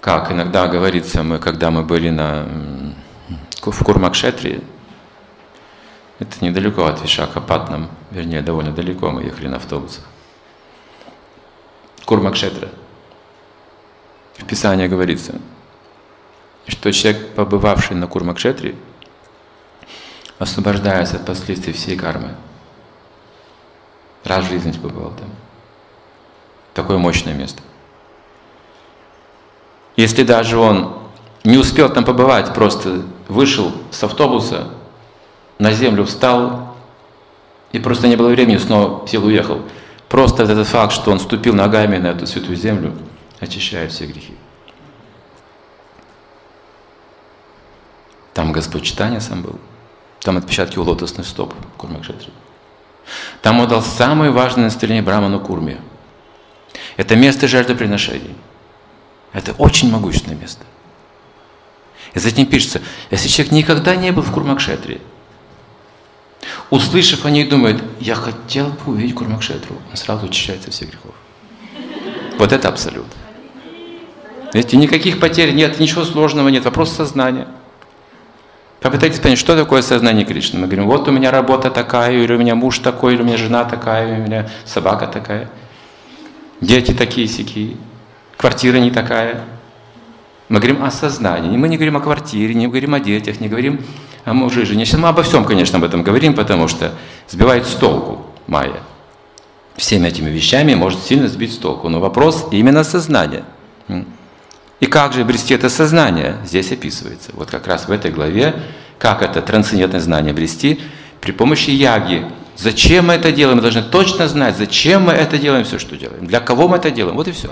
как иногда говорится, мы, когда мы были на, в Курмакшетре, это недалеко от Вишакапатнам, вернее, довольно далеко мы ехали на автобусах. Курмакшетра. В Писании говорится, что человек, побывавший на Курмакшетре, освобождается от последствий всей кармы. Раз в жизни побывал там. Такое мощное место. Если даже он не успел там побывать, просто вышел с автобуса, на землю встал, и просто не было времени, снова сел уехал. Просто этот факт, что он ступил ногами на эту святую землю, очищает все грехи. Там Господь читания сам был. Там отпечатки у лотосных стоп Курмакшетри. Там он дал самое важное наставление Браману Курме. Это место жертвоприношений. Это очень могущественное место. И затем пишется, если человек никогда не был в Курмакшетре, услышав о ней, думает, я хотел бы увидеть Курмакшетру, он сразу очищается всех грехов. Вот это абсолют. Видите, никаких потерь нет, ничего сложного нет, вопрос сознания. Попытайтесь понять, что такое сознание Кришны. Мы говорим, вот у меня работа такая, или у меня муж такой, или у меня жена такая, или у меня собака такая. Дети такие сякие квартира не такая. Мы говорим о сознании. Мы не говорим о квартире, не говорим о детях, не говорим о муже и жене. Сейчас мы обо всем, конечно, об этом говорим, потому что сбивает с толку Майя. Всеми этими вещами может сильно сбить с толку. Но вопрос именно сознания. И как же обрести это сознание, здесь описывается. Вот как раз в этой главе, как это трансцендентное знание обрести при помощи яги. Зачем мы это делаем? Мы должны точно знать, зачем мы это делаем, все, что делаем. Для кого мы это делаем. Вот и все.